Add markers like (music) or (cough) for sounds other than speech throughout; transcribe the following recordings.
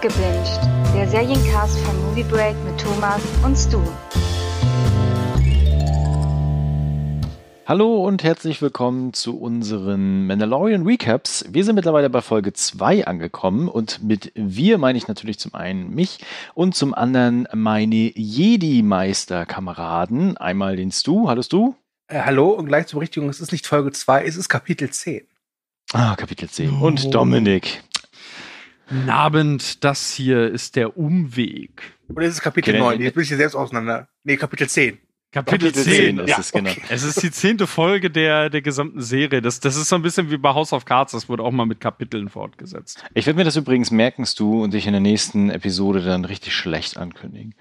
Gebinged, der Seriencast von Movie Break mit Thomas und Stu. Hallo und herzlich willkommen zu unseren Mandalorian Recaps. Wir sind mittlerweile bei Folge 2 angekommen und mit wir meine ich natürlich zum einen mich und zum anderen meine Jedi-Meister-Kameraden. Einmal den Stu. Hallo Stu. Äh, hallo und gleich zur Berichtigung, es ist nicht Folge 2, es ist Kapitel 10. Ah, Kapitel 10. Oh. Und Dominik. Guten Abend, das hier ist der Umweg. Oder ist es Kapitel okay, 9? Jetzt bin ich hier selbst auseinander. Nee, Kapitel 10. Kapitel, Kapitel 10, 10 ist ja, es, genau. Okay. Es ist die zehnte Folge der, der gesamten Serie. Das, das ist so ein bisschen wie bei House of Cards, das wurde auch mal mit Kapiteln fortgesetzt. Ich werde mir das übrigens merken, du, und dich in der nächsten Episode dann richtig schlecht ankündigen.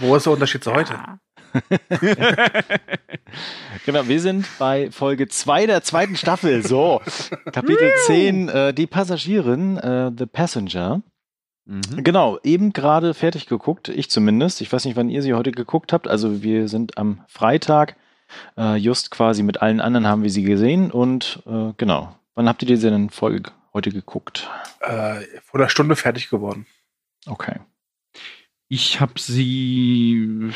Wo ist der Unterschied zu heute? Ja. (laughs) genau, wir sind bei Folge 2 der zweiten Staffel. So, Kapitel 10, äh, die Passagierin, äh, The Passenger. Mhm. Genau, eben gerade fertig geguckt, ich zumindest. Ich weiß nicht, wann ihr sie heute geguckt habt. Also wir sind am Freitag, äh, just quasi mit allen anderen haben wir sie gesehen. Und äh, genau, wann habt ihr diese denn Folge heute geguckt? Äh, vor einer Stunde fertig geworden. Okay. Ich habe sie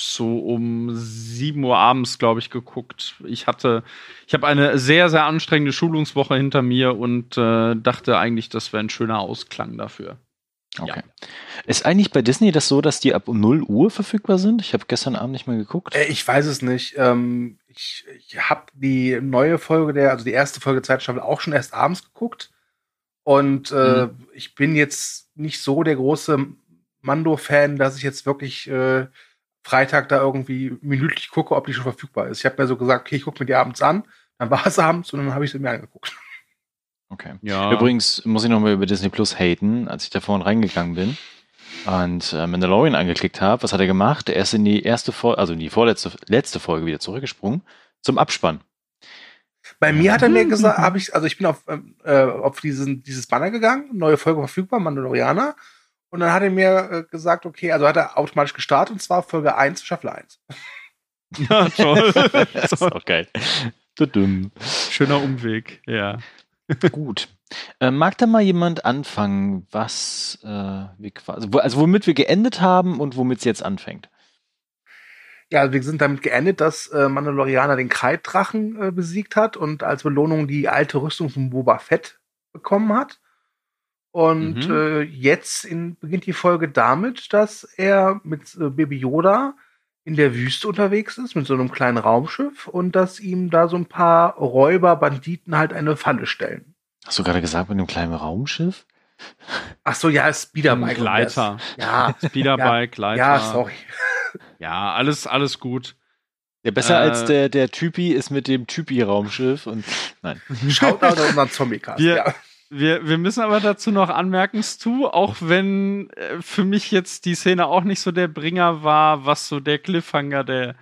so um 7 Uhr abends, glaube ich, geguckt. Ich hatte, ich habe eine sehr, sehr anstrengende Schulungswoche hinter mir und äh, dachte eigentlich, das wäre ein schöner Ausklang dafür. Okay. Ja. Ist eigentlich bei Disney das so, dass die ab 0 Uhr verfügbar sind? Ich habe gestern Abend nicht mehr geguckt. Äh, ich weiß es nicht. Ähm, ich ich habe die neue Folge der, also die erste Folge Zeitstaffel auch schon erst abends geguckt. Und äh, mhm. ich bin jetzt nicht so der große Mando-Fan, dass ich jetzt wirklich äh, Freitag da irgendwie minütlich gucke, ob die schon verfügbar ist. Ich habe mir so gesagt, okay, ich gucke mir die abends an, dann war es abends und dann habe ich sie mir angeguckt. Okay. Ja. Übrigens muss ich nochmal über Disney Plus haten, als ich da vorhin reingegangen bin und äh, Mandalorian angeklickt habe. Was hat er gemacht? Er ist in die erste Folge, also in die vorletzte letzte Folge wieder zurückgesprungen zum Abspann. Bei mir hat er mir gesagt, habe ich, also ich bin auf, ähm, äh, auf diesen, dieses Banner gegangen, neue Folge verfügbar, Mandalorianer. Und dann hat er mir äh, gesagt, okay, also hat er automatisch gestartet und zwar Folge 1, Staffel 1. Ja, toll. (laughs) das ist (laughs) auch geil. Dumm. Schöner Umweg, ja. Gut. Äh, mag da mal jemand anfangen, was äh, wir quasi, also womit wir geendet haben und womit es jetzt anfängt? Ja, also wir sind damit geendet, dass äh, Mandalorianer den Kreiddrachen äh, besiegt hat und als Belohnung die alte Rüstung von Boba Fett bekommen hat. Und mhm. äh, jetzt in, beginnt die Folge damit, dass er mit äh, Baby Yoda in der Wüste unterwegs ist, mit so einem kleinen Raumschiff und dass ihm da so ein paar Räuber, Banditen halt eine Falle stellen. Hast du gerade gesagt, mit einem kleinen Raumschiff? Ach so, ja, Speederbike. Gleiter. Ja. (laughs) Speederbike, Gleiter. Ja, sorry. (laughs) Ja, alles, alles gut. Ja, besser äh, als der, der Typi ist mit dem Typi-Raumschiff und nein. Schaut da unseren Zombie-Cast, ja. Wir, wir müssen aber dazu noch anmerken, Stu, auch wenn äh, für mich jetzt die Szene auch nicht so der Bringer war, was so der Cliffhanger der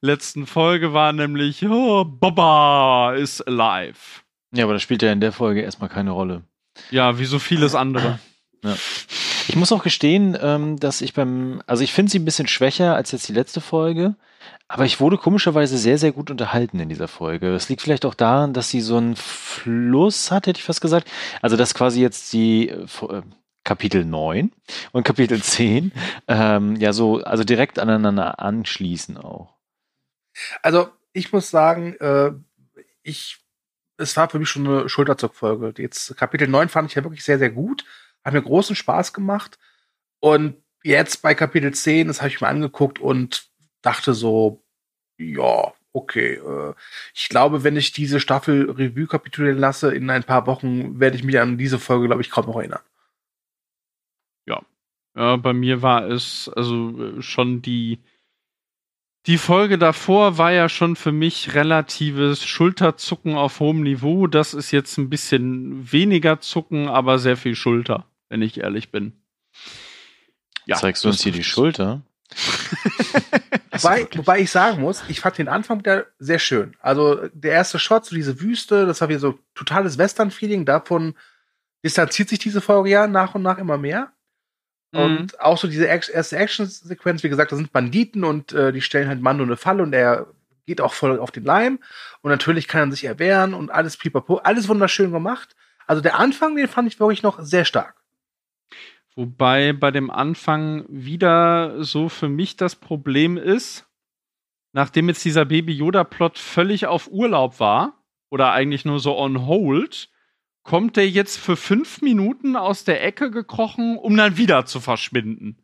letzten Folge war, nämlich oh, Baba is alive. Ja, aber das spielt ja in der Folge erstmal keine Rolle. Ja, wie so vieles andere. Ja. Ich muss auch gestehen, ähm, dass ich beim, also ich finde sie ein bisschen schwächer als jetzt die letzte Folge. Aber ich wurde komischerweise sehr, sehr gut unterhalten in dieser Folge. Das liegt vielleicht auch daran, dass sie so einen Fluss hat, hätte ich fast gesagt. Also, dass quasi jetzt die äh, äh Kapitel 9 und Kapitel 10 ähm, ja so, also direkt aneinander anschließen auch. Also, ich muss sagen, äh, ich, es war für mich schon eine Schulterzuckfolge. Jetzt Kapitel 9 fand ich ja wirklich sehr, sehr gut. Hat mir großen Spaß gemacht. Und jetzt bei Kapitel 10, das habe ich mir angeguckt und dachte so, ja, okay. Äh, ich glaube, wenn ich diese Staffel Revue kapitulieren lasse, in ein paar Wochen werde ich mich an diese Folge, glaube ich, kaum noch erinnern. Ja. Ja, bei mir war es also äh, schon die die Folge davor war ja schon für mich relatives Schulterzucken auf hohem Niveau. Das ist jetzt ein bisschen weniger Zucken, aber sehr viel Schulter, wenn ich ehrlich bin. Ja, Zeigst du uns hier die Schulter? (laughs) wobei, wobei ich sagen muss, ich fand den Anfang der sehr schön. Also der erste Shot, so diese Wüste, das war wieder so totales Western-Feeling. Davon distanziert sich diese Folge ja nach und nach immer mehr. Mhm. Und auch so diese erste Action-Sequenz, wie gesagt, da sind Banditen und äh, die stellen halt Mando eine Falle und er geht auch voll auf den Leim. Und natürlich kann er sich erwehren und alles pipapo, alles wunderschön gemacht. Also der Anfang, den fand ich wirklich noch sehr stark. Wobei bei dem Anfang wieder so für mich das Problem ist, nachdem jetzt dieser Baby Yoda-Plot völlig auf Urlaub war, oder eigentlich nur so on hold, kommt der jetzt für fünf Minuten aus der Ecke gekrochen, um dann wieder zu verschwinden.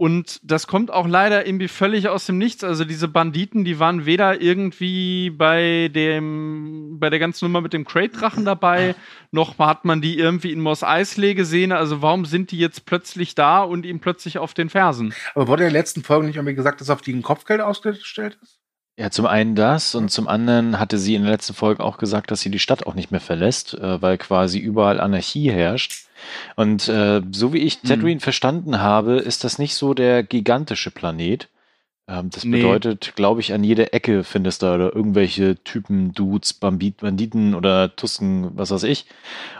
Und das kommt auch leider irgendwie völlig aus dem Nichts. Also diese Banditen, die waren weder irgendwie bei dem, bei der ganzen Nummer mit dem Crate-Drachen dabei, (laughs) noch hat man die irgendwie in Moss Eisley gesehen. Also warum sind die jetzt plötzlich da und ihm plötzlich auf den Fersen? Aber wurde in der letzten Folge nicht irgendwie gesagt, dass auf die ein Kopfgeld ausgestellt ist? Ja, zum einen das und zum anderen hatte sie in der letzten Folge auch gesagt, dass sie die Stadt auch nicht mehr verlässt, äh, weil quasi überall Anarchie herrscht. Und äh, so wie ich Tatooine mhm. verstanden habe, ist das nicht so der gigantische Planet, ähm, das nee. bedeutet, glaube ich, an jeder Ecke findest du da irgendwelche Typen, Dudes, Bambit, Banditen oder Tusken, was weiß ich.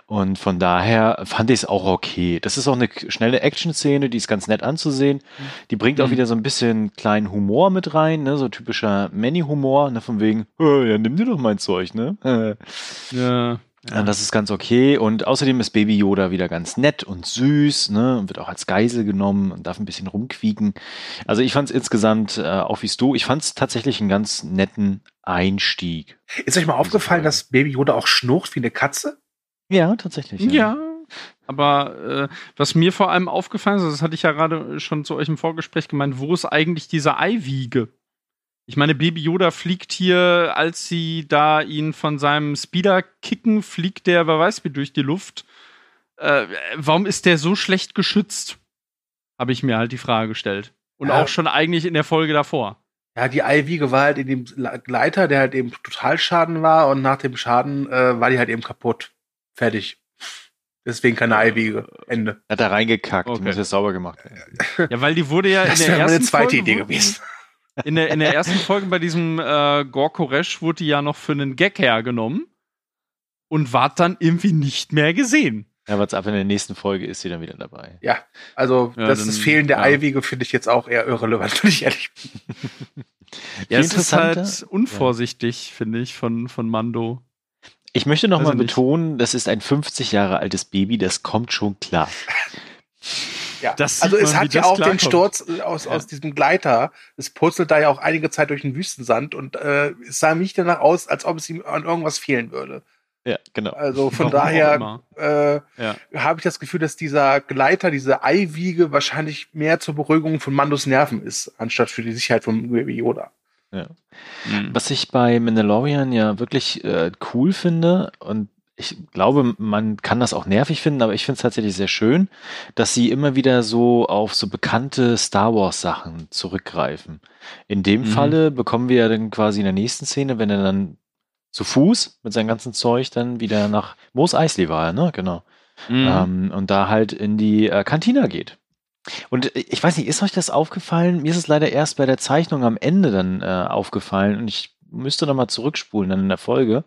Und von daher fand ich es auch okay. Das ist auch eine schnelle Action-Szene, die ist ganz nett anzusehen. Die bringt mhm. auch wieder so ein bisschen kleinen Humor mit rein, ne? so typischer Manny-Humor, ne? von wegen, oh, ja, nimm dir doch mein Zeug, ne? (laughs) ja. Ja. Das ist ganz okay. Und außerdem ist Baby Yoda wieder ganz nett und süß, ne? Und wird auch als Geisel genommen und darf ein bisschen rumquieken. Also ich fand es insgesamt, äh, auch wie du, ich fand es tatsächlich einen ganz netten Einstieg. Ist euch mal aufgefallen, dass Baby Yoda auch schnurrt wie eine Katze? Ja, tatsächlich. Ja. ja. Aber äh, was mir vor allem aufgefallen ist, das hatte ich ja gerade schon zu euch im Vorgespräch gemeint, wo ist eigentlich diese Eiwiege? Ich meine, Baby Yoda fliegt hier, als sie da ihn von seinem Speeder kicken, fliegt der, wer weiß wie, durch die Luft. Äh, warum ist der so schlecht geschützt? Habe ich mir halt die Frage gestellt. Und ja. auch schon eigentlich in der Folge davor. Ja, die Eiwiege war halt in dem Gleiter, der halt eben total Schaden war und nach dem Schaden äh, war die halt eben kaputt. Fertig. Deswegen keine Eiwiege. Ende. Hat er reingekackt, okay. muss jetzt sauber gemacht werden. Ja, weil die wurde ja das in der ersten eine zweite Folge Idee gewesen. In der, in der ersten Folge bei diesem äh, Gorkoresh wurde die ja noch für einen Gag hergenommen und war dann irgendwie nicht mehr gesehen. Ja, was ab in der nächsten Folge ist sie dann wieder dabei. Ja, also ja, das, dann, das Fehlen der ja. Eiwege finde ich jetzt auch eher irrelevant, (laughs) wenn ich ehrlich bin. ja, es ist halt unvorsichtig, ja. finde ich, von, von Mando. Ich möchte nochmal also betonen, das ist ein 50 Jahre altes Baby, das kommt schon klar. Ja, also es hat ja auch den Sturz äh, aus, ja. aus diesem Gleiter. Es purzelt da ja auch einige Zeit durch den Wüstensand und äh, es sah nicht danach aus, als ob es ihm an irgendwas fehlen würde. Ja, genau. Also von Warum daher äh, ja. habe ich das Gefühl, dass dieser Gleiter, diese Eiwiege wahrscheinlich mehr zur Beruhigung von Mandos Nerven ist, anstatt für die Sicherheit von Baby Yoda. Ja. Mhm. Was ich bei Mandalorian ja wirklich äh, cool finde und ich glaube, man kann das auch nervig finden, aber ich finde es tatsächlich sehr schön, dass sie immer wieder so auf so bekannte Star Wars Sachen zurückgreifen. In dem mhm. Falle bekommen wir ja dann quasi in der nächsten Szene, wenn er dann zu Fuß mit seinem ganzen Zeug dann wieder nach Moos Eisley war, ne? Genau. Mhm. Ähm, und da halt in die äh, Kantina geht. Und ich weiß nicht, ist euch das aufgefallen? Mir ist es leider erst bei der Zeichnung am Ende dann äh, aufgefallen und ich müsste noch mal zurückspulen dann in der Folge.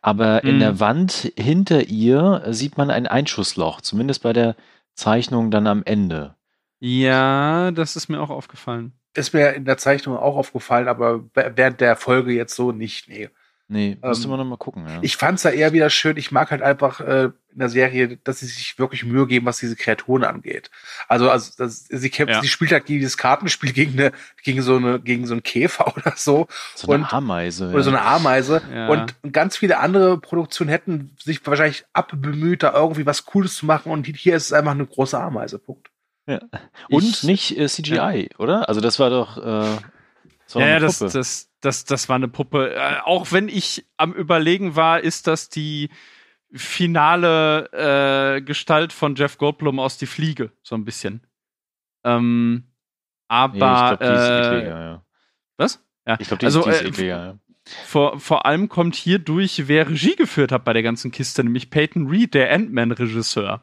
Aber mhm. in der Wand hinter ihr sieht man ein Einschussloch, zumindest bei der Zeichnung dann am Ende. Ja, das ist mir auch aufgefallen. Ist mir in der Zeichnung auch aufgefallen, aber während der Folge jetzt so nicht, nee. Nee, müsste ähm, man noch mal gucken. Ja. Ich fand's da eher wieder schön. Ich mag halt einfach äh, in der Serie, dass sie sich wirklich Mühe geben, was diese Kreaturen angeht. Also, also das, sie, kämpft, ja. sie spielt halt dieses Kartenspiel gegen eine, gegen so eine, gegen so einen Käfer (laughs) oder so. So eine und, Ameise. Oder ja. so eine Ameise. Ja. Und ganz viele andere Produktionen hätten sich wahrscheinlich abbemüht, da irgendwie was Cooles zu machen. Und hier ist es einfach eine große Ameise. Punkt. Ja. Und ich, nicht äh, CGI, oder? Also das war doch. Äh, das war ja, das, das, das, das war eine Puppe. Äh, auch wenn ich am Überlegen war, ist das die finale äh, Gestalt von Jeff Goldblum aus Die Fliege, so ein bisschen. Ähm, aber. Nee, ich glaub, die ist äh, ekliger, ja. Was? Ja. Ich glaube, die, also, die ist äh, ekliger, ja. Vor, vor allem kommt hier durch, wer Regie geführt hat bei der ganzen Kiste, nämlich Peyton Reed, der Ant-Man-Regisseur.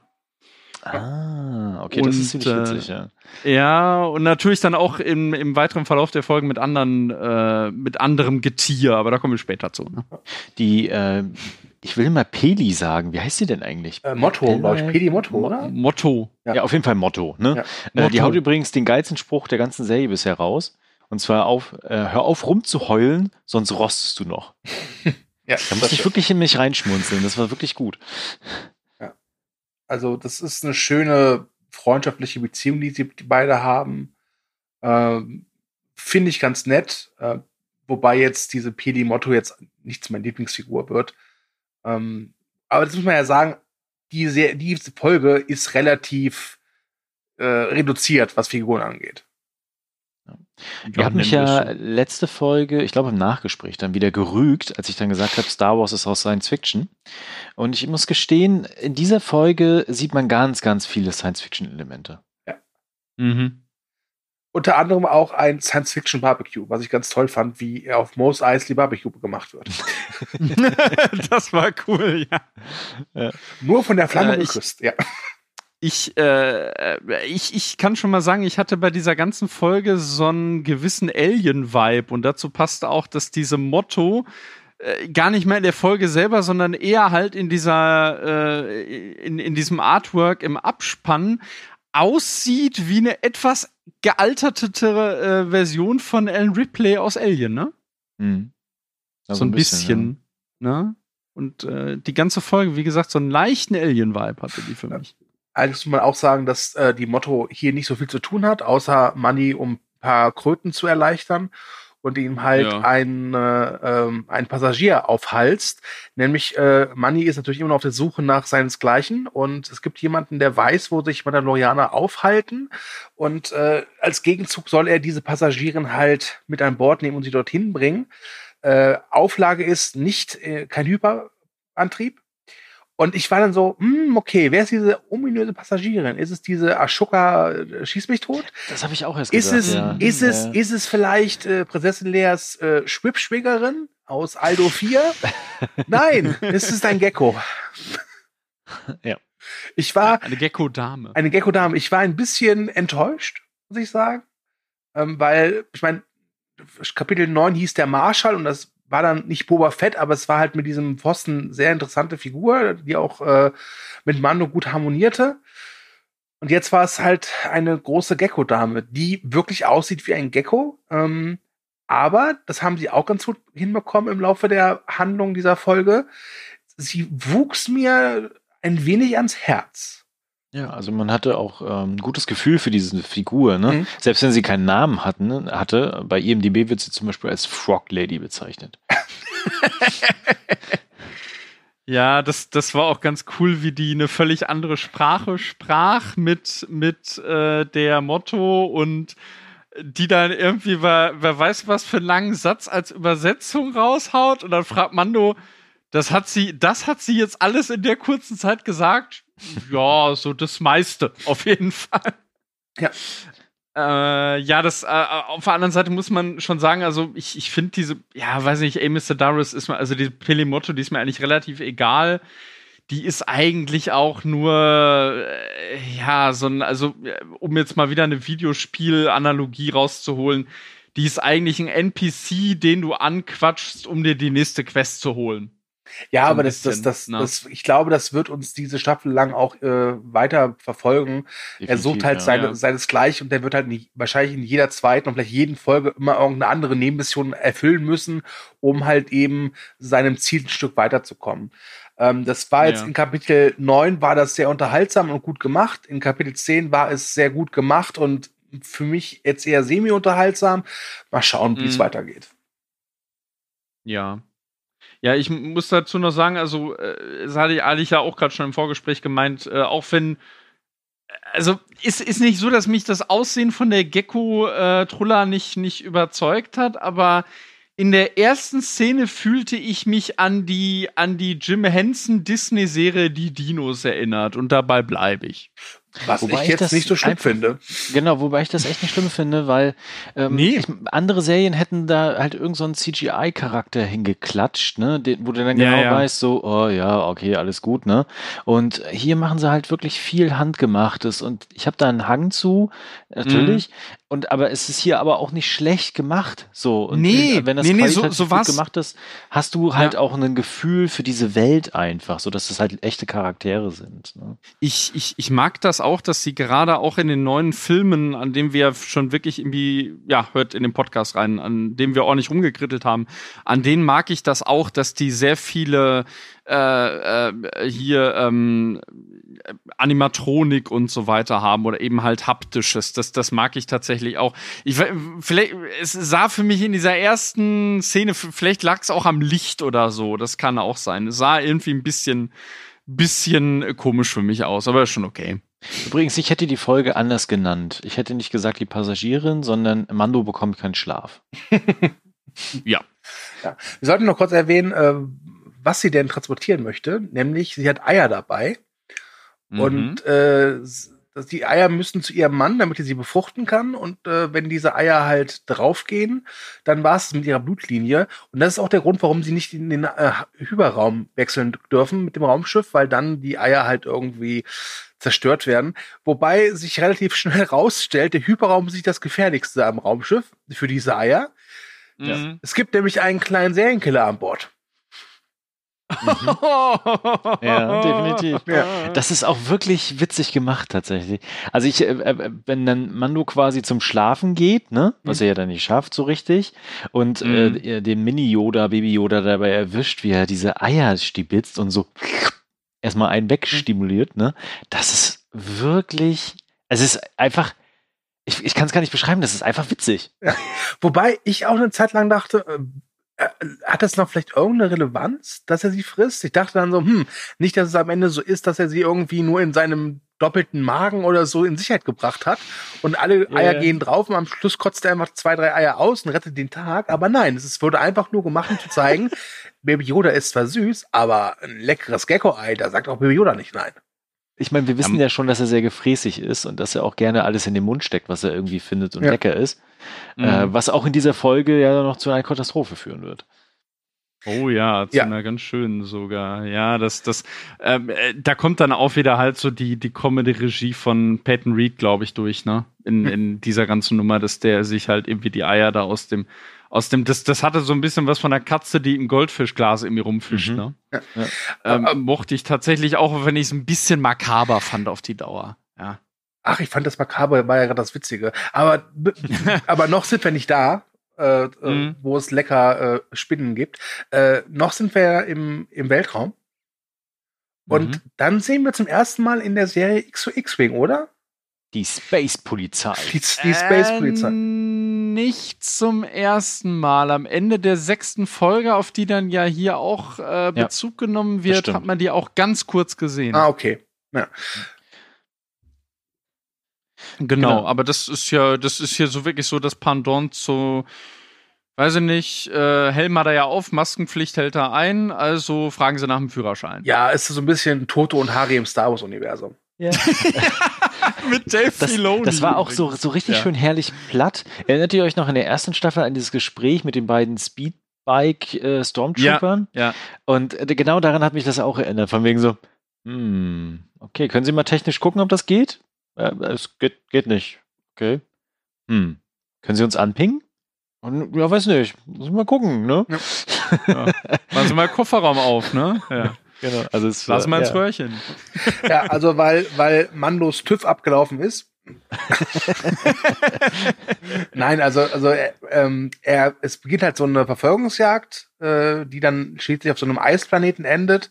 Ah, okay, und, das ist ziemlich äh, witzig, ja. Ja, und natürlich dann auch im, im weiteren Verlauf der Folgen mit anderen, äh, mit anderem Getier, aber da kommen wir später zu. Ne? Die, äh, ich will mal Peli sagen. Wie heißt sie denn eigentlich? Äh, Motto, glaube ich. Peli Motto, oder? Motto. Ja. ja. auf jeden Fall Motto. Ne? Ja. Äh, Motto. Die haut übrigens den geilsten Spruch der ganzen Serie bisher raus. Und zwar auf, äh, hör auf rumzuheulen, sonst rostest du noch. (laughs) ja, da muss ich wirklich in mich reinschmunzeln. Das war wirklich gut. Also das ist eine schöne freundschaftliche Beziehung, die sie beide haben. Ähm, Finde ich ganz nett. Äh, wobei jetzt diese Pedi Motto jetzt nichts meine Lieblingsfigur wird. Ähm, aber das muss man ja sagen, diese, diese Folge ist relativ äh, reduziert, was Figuren angeht. Ihr habt mich ja letzte Folge, ich glaube im Nachgespräch, dann wieder gerügt, als ich dann gesagt habe, Star Wars ist aus Science Fiction. Und ich muss gestehen, in dieser Folge sieht man ganz, ganz viele Science-Fiction-Elemente. Ja. Mhm. Unter anderem auch ein Science-Fiction-Barbecue, was ich ganz toll fand, wie auf Mos Eisley Barbecue gemacht wird. (laughs) das war cool, ja. ja. Nur von der Flamme äh, geküsst, ja ich, äh, ich, ich kann schon mal sagen, ich hatte bei dieser ganzen Folge so einen gewissen Alien-Vibe und dazu passt auch, dass diese Motto äh, gar nicht mehr in der Folge selber, sondern eher halt in dieser, äh, in, in diesem Artwork im Abspann aussieht wie eine etwas gealtertere äh, Version von Alan Ripley aus Alien, ne? Mhm. So ein bisschen, bisschen ja. ne? Und äh, die ganze Folge, wie gesagt, so einen leichten Alien-Vibe hatte die für mich. Allerdings muss man auch sagen, dass äh, die Motto hier nicht so viel zu tun hat, außer Money, um ein paar Kröten zu erleichtern und ihm halt ja. ein, äh, ähm, ein Passagier aufhalst. Nämlich äh, Money ist natürlich immer noch auf der Suche nach seinesgleichen und es gibt jemanden, der weiß, wo sich Mandalorianer aufhalten und äh, als Gegenzug soll er diese Passagierin halt mit an Bord nehmen und sie dorthin bringen. Äh, Auflage ist nicht äh, kein Hyperantrieb, und ich war dann so, hm, okay, wer ist diese ominöse Passagierin? Ist es diese Ashoka äh, Schieß mich tot? Das habe ich auch erst ist gesagt. Es, ja. Ist, es, ja. ist es vielleicht äh, Prinzessin Leas äh, Schwibschwägerin aus Aldo 4? (laughs) Nein, es ist ein Gecko. (laughs) ja. Ich war. Eine Gecko-Dame. Eine Gecko-Dame. Ich war ein bisschen enttäuscht, muss ich sagen. Ähm, weil, ich meine, Kapitel 9 hieß der Marschall und das war dann nicht Boba Fett, aber es war halt mit diesem Pfosten sehr interessante Figur, die auch äh, mit Mando gut harmonierte. Und jetzt war es halt eine große Gecko-Dame, die wirklich aussieht wie ein Gecko. Ähm, aber, das haben sie auch ganz gut hinbekommen im Laufe der Handlung dieser Folge, sie wuchs mir ein wenig ans Herz. Ja, also man hatte auch ähm, ein gutes Gefühl für diese Figur, ne? Mhm. Selbst wenn sie keinen Namen hatten, hatte, bei IMDB wird sie zum Beispiel als Frog Lady bezeichnet. (laughs) ja, das, das war auch ganz cool, wie die eine völlig andere Sprache sprach mit, mit äh, der Motto und die dann irgendwie, wer, wer weiß was für einen langen Satz als Übersetzung raushaut und dann fragt Mando, das hat sie, das hat sie jetzt alles in der kurzen Zeit gesagt. Ja, so das meiste, auf jeden Fall. Ja. Äh, ja, das äh, auf der anderen Seite muss man schon sagen, also ich, ich finde diese, ja, weiß nicht, ey, Mr. Darius ist mir, also die Pelimotto, die ist mir eigentlich relativ egal. Die ist eigentlich auch nur, äh, ja, so ein, also um jetzt mal wieder eine Videospiel-Analogie rauszuholen, die ist eigentlich ein NPC, den du anquatschst, um dir die nächste Quest zu holen. Ja, so aber das, bisschen, das, das, ne? das, ich glaube, das wird uns diese Staffel lang auch äh, weiter verfolgen. Definitiv, er sucht halt ja, seine, ja. seinesgleichen und der wird halt nicht, wahrscheinlich in jeder zweiten und vielleicht jeden Folge immer irgendeine andere Nebenmission erfüllen müssen, um halt eben seinem Ziel ein Stück weiterzukommen. Ähm, das war jetzt ja. in Kapitel 9 war das sehr unterhaltsam und gut gemacht. In Kapitel 10 war es sehr gut gemacht und für mich jetzt eher semi-unterhaltsam. Mal schauen, wie es mhm. weitergeht. Ja, ja, ich muss dazu noch sagen, also, äh, das hatte ich eigentlich ja auch gerade schon im Vorgespräch gemeint, äh, auch wenn also ist, ist nicht so, dass mich das Aussehen von der Gecko-Trulla äh, nicht, nicht überzeugt hat, aber in der ersten Szene fühlte ich mich an die, an die Jim Henson Disney-Serie Die Dinos erinnert und dabei bleibe ich. Was wobei ich jetzt ich nicht so schlimm finde. Genau, wobei ich das echt nicht schlimm finde, weil ähm, nee. ich, andere Serien hätten da halt irgendeinen so CGI-Charakter hingeklatscht, ne, Den, wo du dann ja, genau ja. weißt, so, oh ja, okay, alles gut, ne? Und hier machen sie halt wirklich viel Handgemachtes und ich habe da einen Hang zu, natürlich, mhm. Und aber es ist hier aber auch nicht schlecht gemacht. So. Und nee, wenn das nee, nee, so, so gut gemacht ist, hast du halt ja. auch ein Gefühl für diese Welt einfach, so dass das halt echte Charaktere sind. Ne? Ich, ich, ich mag das auch, dass sie gerade auch in den neuen Filmen, an dem wir schon wirklich irgendwie, ja, hört in den Podcast rein, an dem wir ordentlich rumgekrittelt haben, an denen mag ich das auch, dass die sehr viele äh, äh, hier ähm, Animatronik und so weiter haben oder eben halt haptisches. Das, das mag ich tatsächlich auch. Ich, vielleicht, es sah für mich in dieser ersten Szene, vielleicht lag es auch am Licht oder so. Das kann auch sein. Es sah irgendwie ein bisschen, bisschen komisch für mich aus, aber schon okay. Übrigens, ich hätte die Folge anders genannt. Ich hätte nicht gesagt die Passagierin, sondern Mando bekommt keinen Schlaf. ja. ja. Wir sollten noch kurz erwähnen, äh, was sie denn transportieren möchte. Nämlich, sie hat Eier dabei. Mhm. Und äh, die Eier müssen zu ihrem Mann, damit er sie befruchten kann. Und äh, wenn diese Eier halt draufgehen, dann war es mit ihrer Blutlinie. Und das ist auch der Grund, warum sie nicht in den äh, Hyperraum wechseln dürfen mit dem Raumschiff, weil dann die Eier halt irgendwie zerstört werden. Wobei sich relativ schnell rausstellt, der Hyperraum ist nicht das gefährlichste am Raumschiff für diese Eier. Mhm. Es gibt nämlich einen kleinen Serienkiller an Bord. Mhm. (laughs) ja, definitiv. Ja. Das ist auch wirklich witzig gemacht tatsächlich. Also ich, äh, äh, wenn dann Mando quasi zum Schlafen geht, ne, was mhm. er ja dann nicht schafft so richtig, und äh, mhm. äh, den Mini-Yoda, Baby-Yoda dabei erwischt, wie er diese Eier stibitzt und so erstmal einen wegstimuliert, ne, das ist wirklich, es ist einfach, ich, ich kann es gar nicht beschreiben, das ist einfach witzig. Ja. Wobei ich auch eine Zeit lang dachte, äh, äh, hat das noch vielleicht irgendeine Relevanz, dass er sie frisst? Ich dachte dann so, hm, nicht, dass es am Ende so ist, dass er sie irgendwie nur in seinem doppelten Magen oder so in Sicherheit gebracht hat und alle yeah. Eier gehen drauf und am Schluss kotzt er einfach zwei, drei Eier aus und rettet den Tag. Aber nein, es wurde einfach nur gemacht, um zu zeigen, (laughs) Baby Yoda ist zwar süß, aber ein leckeres Gecko-Ei, da sagt auch Baby Yoda nicht nein. Ich meine, wir wissen ja. ja schon, dass er sehr gefräßig ist und dass er auch gerne alles in den Mund steckt, was er irgendwie findet und ja. lecker ist. Mhm. Äh, was auch in dieser Folge ja noch zu einer Katastrophe führen wird. Oh ja, zu ja. einer ganz schönen sogar. Ja, das, das, ähm, äh, da kommt dann auch wieder halt so die, die Comedy-Regie von Peyton Reed, glaube ich, durch, ne? In, hm. in dieser ganzen Nummer, dass der sich halt irgendwie die Eier da aus dem, aus dem, das, das hatte so ein bisschen was von der Katze, die im Goldfischglas irgendwie rumfischt, mhm. ne? Ja. Ja. Ähm, aber, mochte ich tatsächlich auch, wenn ich es ein bisschen makaber fand auf die Dauer. Ja. Ach, ich fand das makaber war ja gerade das Witzige. Aber, (laughs) aber noch sind wir nicht da. Äh, äh, mhm. wo es lecker äh, Spinnen gibt. Äh, noch sind wir im, im Weltraum. Und mhm. dann sehen wir zum ersten Mal in der Serie X-Wing, oder? Die Space-Polizei. (laughs) Die, die Space-Polizei. Äh, nicht zum ersten Mal. Am Ende der sechsten Folge, auf die dann ja hier auch äh, Bezug ja, genommen wird, hat man die auch ganz kurz gesehen. Ah, okay. Ja. Genau, genau, aber das ist ja, das ist hier so wirklich so das Pendant zu, weiß ich nicht, äh, Helm hat er ja auf, Maskenpflicht hält er ein, also fragen sie nach dem Führerschein. Ja, ist so ein bisschen Toto und Harry im Star Wars-Universum. Ja. (laughs) Mit Dave das, Filoni. Das war auch so, so richtig ja. schön herrlich platt. Erinnert ihr euch noch in der ersten Staffel an dieses Gespräch mit den beiden Speedbike äh, Stormtroopern? Ja, ja. Und äh, genau daran hat mich das auch erinnert. Von wegen so, hm, okay, können Sie mal technisch gucken, ob das geht? Äh, es geht, geht nicht. Okay. Hm. Können Sie uns anpingen? Ja, weiß nicht. Muss mal gucken, ne? Ja. (laughs) ja. Machen Sie mal Kofferraum auf, ne? Ja. Genau. Also es, Lass mal ins ja. Röhrchen. Ja, also weil, weil Mandos TÜV abgelaufen ist. (laughs) Nein, also, also ähm, er, es beginnt halt so eine Verfolgungsjagd, äh, die dann schließlich auf so einem Eisplaneten endet.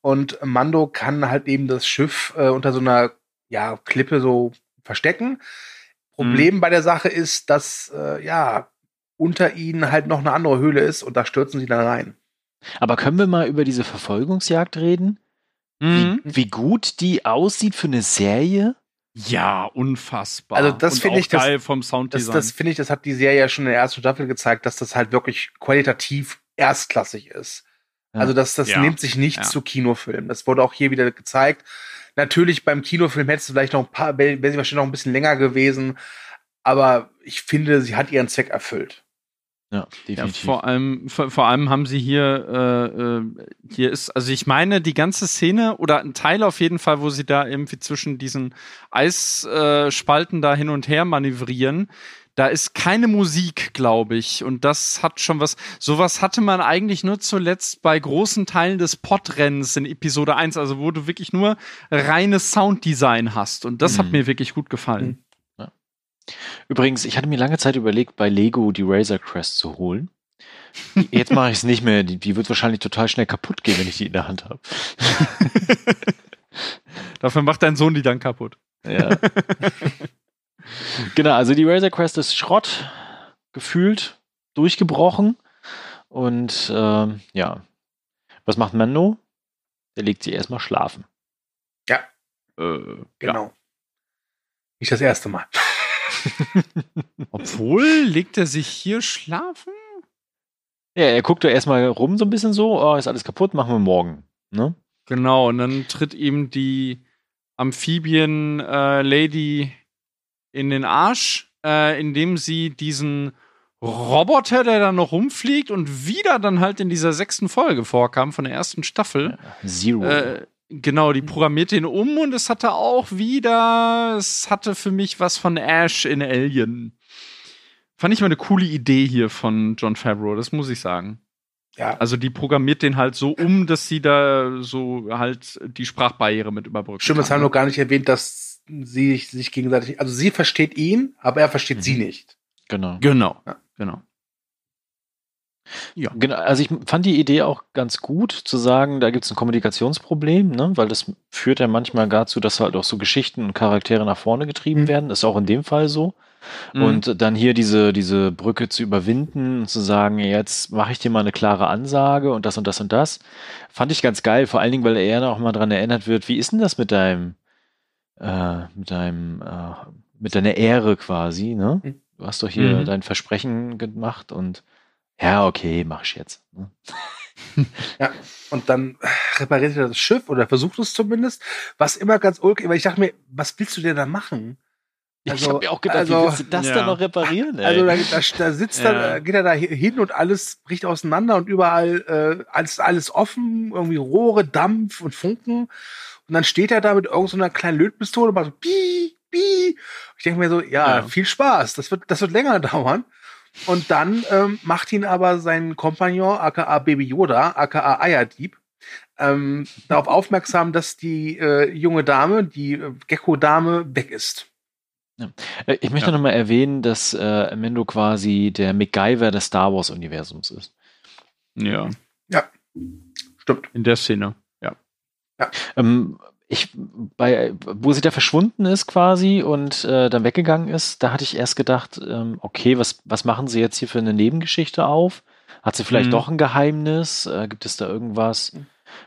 Und Mando kann halt eben das Schiff äh, unter so einer ja, Klippe so verstecken. Problem mhm. bei der Sache ist, dass äh, ja unter ihnen halt noch eine andere Höhle ist und da stürzen sie dann rein. Aber können wir mal über diese Verfolgungsjagd reden? Mhm. Wie, wie, gut die aussieht für eine Serie? Ja, unfassbar. Also das finde ich geil das, vom Sounddesign. Das, das finde ich, das hat die Serie ja schon in der ersten Staffel gezeigt, dass das halt wirklich qualitativ erstklassig ist. Ja. Also das, das ja. nimmt sich nicht ja. zu Kinofilmen. Das wurde auch hier wieder gezeigt. Natürlich beim Kinofilm hättest du vielleicht noch ein paar, wäre sie wahrscheinlich noch ein bisschen länger gewesen. Aber ich finde, sie hat ihren Zweck erfüllt. Ja, definitiv. Ja, vor allem, vor, vor, allem haben sie hier, äh, äh, hier ist, also ich meine, die ganze Szene oder ein Teil auf jeden Fall, wo sie da irgendwie zwischen diesen Eisspalten äh, da hin und her manövrieren, da ist keine Musik, glaube ich. Und das hat schon was. Sowas hatte man eigentlich nur zuletzt bei großen Teilen des Podrennens in Episode 1, also wo du wirklich nur reines Sounddesign hast. Und das mhm. hat mir wirklich gut gefallen. Mhm. Übrigens, ich hatte mir lange Zeit überlegt, bei Lego die Razor Crest zu holen. Jetzt mache ich es nicht mehr. Die, die, wird wahrscheinlich total schnell kaputt gehen, wenn ich die in der Hand habe. (laughs) Dafür macht dein Sohn die dann kaputt. Ja. (laughs) genau, also die Razor Crest ist Schrott, gefühlt, durchgebrochen. Und ähm, ja, was macht Mando? Der legt sie erstmal schlafen. Ja, Äh, genau. Nicht das erste Mal. (laughs) Obwohl, legt er sich hier schlafen? Ja, er guckt da erstmal rum so ein bisschen so, oh, ist alles kaputt, machen wir morgen. Ne? Genau, und dann tritt ihm die Amphibien-Lady in den Arsch, äh, indem sie diesen Roboter, der da noch rumfliegt und wieder dann halt in dieser sechsten Folge vorkam von der ersten Staffel. Zero. Äh, genau, die programmiert den um und es hatte auch wieder, es hatte für mich was von Ash in Alien. Fand ich mal eine coole Idee hier von John Favreau, das muss ich sagen. Ja, Also die programmiert den halt so um, dass sie da so halt die Sprachbarriere mit überbrücken. stimmt, das haben wir ne? noch gar nicht erwähnt, dass sie sich gegenseitig, also sie versteht ihn, aber er versteht Mhm. sie nicht. genau. Genau, Ja. genau. Genau, also ich fand die Idee auch ganz gut, zu sagen, da gibt es ein Kommunikationsproblem, ne? weil das führt ja manchmal dazu, dass halt auch so Geschichten und Charaktere nach vorne getrieben Mhm. werden. Ist auch in dem Fall so. Mhm. Und dann hier diese, diese Brücke zu überwinden und zu sagen, jetzt mache ich dir mal eine klare Ansage und das und das und das, fand ich ganz geil. Vor allen Dingen, weil er auch mal dran erinnert wird, wie ist denn das mit deinem, äh, mit deinem, äh, mit deiner Ehre quasi, ne? Mhm. Du hast doch hier Mhm. dein Versprechen gemacht und ja, okay, mach ich jetzt. Ne? (laughs) Und dann repariert er das Schiff oder versucht es zumindest, was immer ganz ulkig, weil ich dachte mir, was willst du denn da machen? Ich Also- habe mir auch gedacht, also- wie willst du das Ja. dann noch reparieren? Ey? Also da, da, da sitzt Ja. er, geht er da hin und alles bricht auseinander und überall äh, alles, alles offen, irgendwie Rohre, Dampf und Funken. Und dann steht er da mit irgendeiner kleinen Lötpistole und macht so pi, pi. Ich denke mir so, ja, Ja. viel Spaß, das wird, das wird länger (laughs) dauern. Und dann ähm, macht ihn aber sein Kompagnon, aka Baby Yoda, aka Eierdieb, ähm, darauf aufmerksam, dass die äh, junge Dame, die äh, Gecko-Dame, weg ist. Äh, Ich möchte Ja. noch mal erwähnen, dass äh, Mendo quasi der MacGyver des Star Wars-Universums ist. Ja, Stimmt. in der Szene. Ja. Ähm, ich, bei, wo sie da verschwunden ist quasi und äh, dann weggegangen ist, da hatte ich erst gedacht, ähm, okay, was, was machen sie jetzt hier für eine Nebengeschichte auf? Hat sie vielleicht Mhm. doch ein Geheimnis? Äh, gibt es da irgendwas,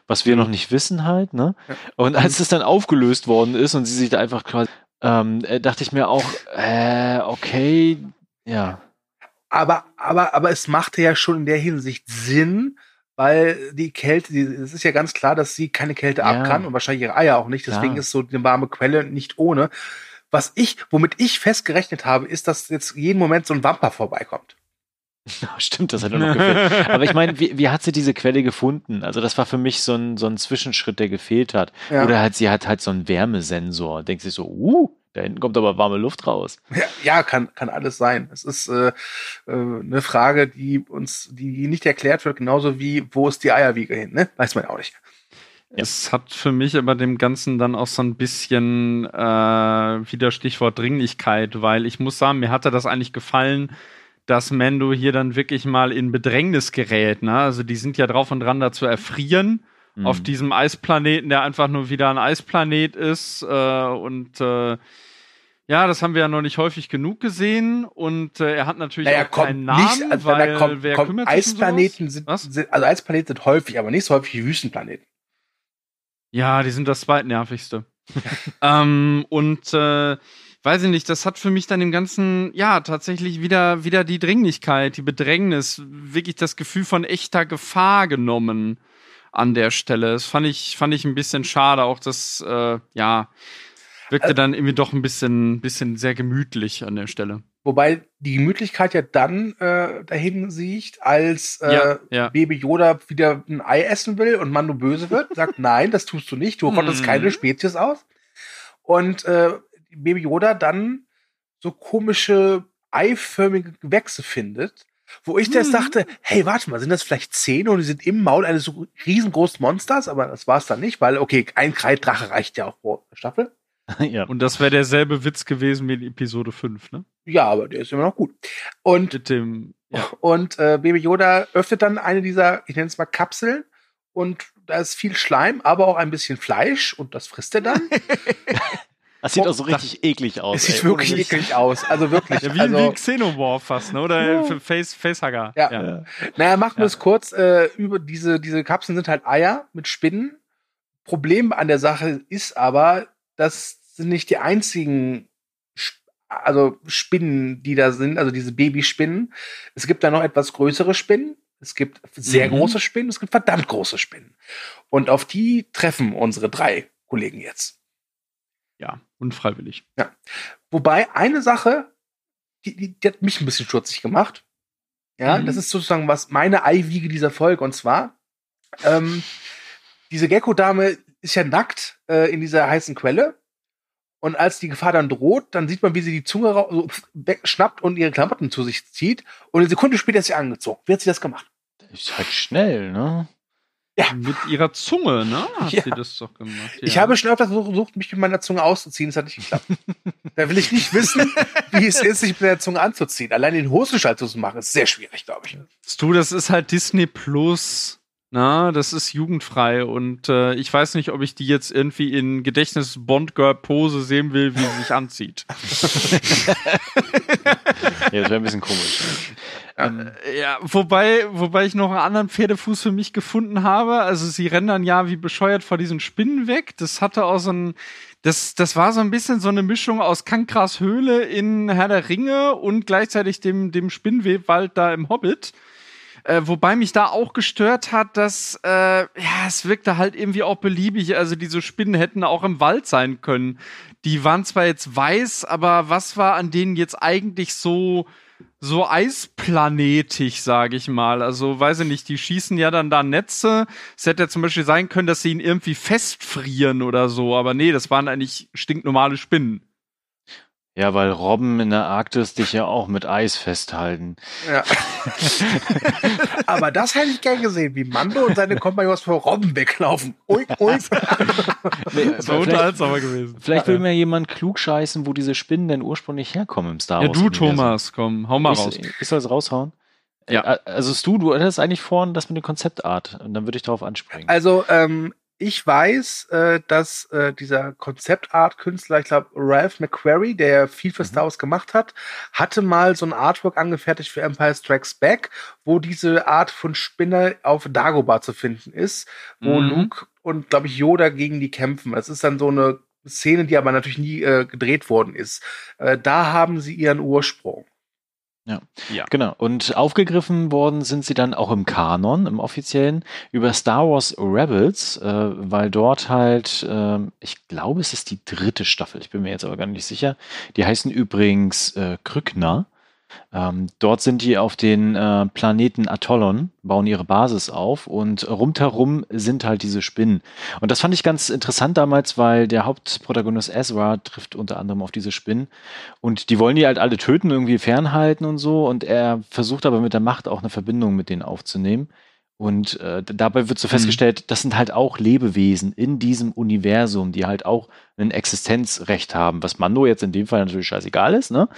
was wir noch nicht wissen halt, ne? Ja. Und als es dann aufgelöst worden ist und sie sich da einfach quasi, ähm, äh, dachte ich mir auch, äh, okay, ja. aber, aber, aber es machte ja schon in der Hinsicht Sinn, weil die Kälte, die, es ist ja ganz klar, dass sie keine Kälte Ja. ab kann und wahrscheinlich ihre Eier auch nicht. Deswegen Klar. ist so eine warme Quelle nicht ohne. Was ich, womit ich festgerechnet habe, ist, dass jetzt jeden Moment so ein Wamper vorbeikommt. (laughs) Stimmt, das hat ja noch gefehlt. Aber ich meine, wie, wie hat sie diese Quelle gefunden? Also das war für mich so ein, so ein Zwischenschritt, der gefehlt hat. Ja. Oder halt, sie hat halt so einen Wärmesensor. Denkt sich so, uh, da hinten kommt aber warme Luft raus. Ja, ja, kann, kann alles sein. Es ist äh, äh, eine Frage, die uns, die nicht erklärt wird, genauso wie, wo ist die Eierwiege hin, ne? Weiß man ja auch nicht. Es hat für mich aber dem Ganzen dann auch so ein bisschen äh, wieder Stichwort Dringlichkeit, weil ich muss sagen, mir hatte das eigentlich gefallen, dass Mando hier dann wirklich mal in Bedrängnis gerät. Ne? Also die sind ja drauf und dran, da zu erfrieren Mhm. auf diesem Eisplaneten, der einfach nur wieder ein Eisplanet ist. Äh, und äh, ja, das haben wir ja noch nicht häufig genug gesehen. Und äh, er hat natürlich Naja, auch keinen Namen, nicht, also, weil na, kommt, wer kommt, kümmert sich um Eisplaneten sind, sind, also Eisplaneten sind häufig, aber nicht so häufig wie Wüstenplaneten. Ja, die sind das zweitnervigste. (laughs) ähm, und äh, weiß ich nicht, das hat für mich dann im Ganzen, ja, tatsächlich wieder, wieder die Dringlichkeit, die Bedrängnis, wirklich das Gefühl von echter Gefahr genommen an der Stelle. Das fand ich, fand ich ein bisschen schade, auch das, äh, ja, wirkte Also- dann irgendwie doch ein bisschen, bisschen sehr gemütlich an der Stelle. Wobei die Gemütlichkeit ja dann äh, dahin sieht, als äh, Ja, ja. Baby Yoda wieder ein Ei essen will und Mando böse wird, sagt, (laughs) nein, das tust du nicht, du rottest Mhm. keine Spezies aus. Und äh, Baby Yoda dann so komische eiförmige Gewächse findet, wo ich jetzt Mhm. dachte, hey, warte mal, sind das vielleicht Zähne und die sind im Maul eines so riesengroßen Monsters? Aber das war es dann nicht, weil, okay, ein Kreiddrache reicht ja auch pro Staffel. (laughs) ja. Und das wäre derselbe Witz gewesen wie in Episode 5, ne? Ja, aber der ist immer noch gut. Und Mit dem, ja. Und äh, Baby Yoda öffnet dann eine dieser, ich nenne es mal Kapseln und da ist viel Schleim, aber auch ein bisschen Fleisch und das frisst er dann. (laughs) Das sieht auch so richtig eklig aus. Es sieht ey. wirklich eklig aus. Also wirklich. (laughs) Ja, wie, also, wie Xenomorph fast, ne? Oder Ja. Face, Facehugger. Ja. Ja. Naja, machen wir Ja. es kurz. Äh, über diese, diese Kapseln sind halt Eier mit Spinnen. Problem an der Sache ist aber, das sind nicht die einzigen also Spinnen, die da sind, also diese Babyspinnen. Es gibt da noch etwas größere Spinnen. Es gibt sehr Mhm. große Spinnen, es gibt verdammt große Spinnen. Und auf die treffen unsere drei Kollegen jetzt. Ja, unfreiwillig. Wobei eine Sache, die, die, die hat mich ein bisschen stutzig gemacht. Ja, Mhm. das ist sozusagen was meine Eiwiege dieser Folge. Und zwar, ähm, diese Gecko-Dame ist ja nackt äh, in dieser heißen Quelle. Und als die Gefahr dann droht, dann sieht man, wie sie die Zunge so wegschnappt und ihre Klamotten zu sich zieht. Und eine Sekunde später ist sie angezogen. Wie hat sie das gemacht? Ist halt schnell, ne? Ja. Mit ihrer Zunge, ne? Hat Ja. sie das doch gemacht. Ich ja. habe schon öfter versucht, mich mit meiner Zunge auszuziehen. Das hat nicht geklappt. (laughs) da will ich nicht wissen, wie es ist, sich mit der Zunge anzuziehen. Allein den Hosenschall zu machen, ist sehr schwierig, glaube ich. Du, das ist halt Disney Plus. Na, das ist jugendfrei und äh, ich weiß nicht, ob ich die jetzt irgendwie in Gedächtnis Bond Girl Pose sehen will, wie sie sich anzieht. (laughs) Ja, das wäre ein bisschen komisch. Ähm, Ja, wobei, wobei ich noch einen anderen Pferdefuß für mich gefunden habe. Also sie rennen dann ja wie bescheuert vor diesen Spinnen weg. Das hatte auch so ein, das, das war so ein bisschen so eine Mischung aus Kankras Höhle in Herr der Ringe und gleichzeitig dem, dem Spinnwebwald da im Hobbit. Äh, wobei mich da auch gestört hat, dass äh, ja, es wirkte halt irgendwie auch beliebig. Also diese Spinnen hätten auch im Wald sein können. Die waren zwar jetzt weiß, aber was war an denen jetzt eigentlich so so eisplanetig, sage ich mal. Also weiß ich nicht, die schießen ja dann da Netze. Es hätte ja zum Beispiel sein können, dass sie ihn irgendwie festfrieren oder so, aber nee, das waren eigentlich stinknormale Spinnen. Ja, weil Robben in der Arktis dich ja auch mit Eis festhalten. Ja. (laughs) Aber das hätte ich gern gesehen, wie Mando und seine Kompagnons vor Robben weglaufen. Uik, uik. (laughs) Nee, vielleicht unterhaltsamer gewesen. vielleicht will mir jemand klug scheißen, wo diese Spinnen denn ursprünglich herkommen im Star Ja, Wars. du, Universum. Thomas, komm, hau mal ich, raus. Ich soll es raushauen? Ja. Äh, Also Stu, du hattest eigentlich vorhin das mit der Konzeptart und dann würde ich darauf anspringen. Also, ähm, ich weiß, äh, dass äh, dieser Konzeptart-Künstler, ich glaube Ralph McQuarrie, der viel für Star Wars gemacht hat, hatte mal so ein Artwork angefertigt für Empire Strikes Back, wo diese Art von Spinne auf Dagobah zu finden ist, wo Mhm. Luke und, glaube ich, Yoda gegen die kämpfen. Das ist dann so eine Szene, die aber natürlich nie äh, gedreht worden ist. Äh, da haben sie ihren Ursprung. Genau. Und aufgegriffen worden sind sie dann auch im Kanon, im offiziellen, über Star Wars Rebels, äh, weil dort halt, ähm, ich glaube, es ist die dritte Staffel, ich bin mir jetzt aber gar nicht sicher. Die heißen übrigens äh, Krückner. Ähm, dort sind die auf den äh, Planeten Atollon, bauen ihre Basis auf und rundherum sind halt diese Spinnen. Und das fand ich ganz interessant damals, weil der Hauptprotagonist Ezra trifft unter anderem auf diese Spinnen und die wollen die halt alle töten, irgendwie fernhalten und so. Und er versucht aber mit der Macht auch eine Verbindung mit denen aufzunehmen. Und äh, dabei wird so festgestellt, das sind halt auch Lebewesen in diesem Universum, die halt auch ein Existenzrecht haben, was Mando jetzt in dem Fall natürlich scheißegal ist, ne?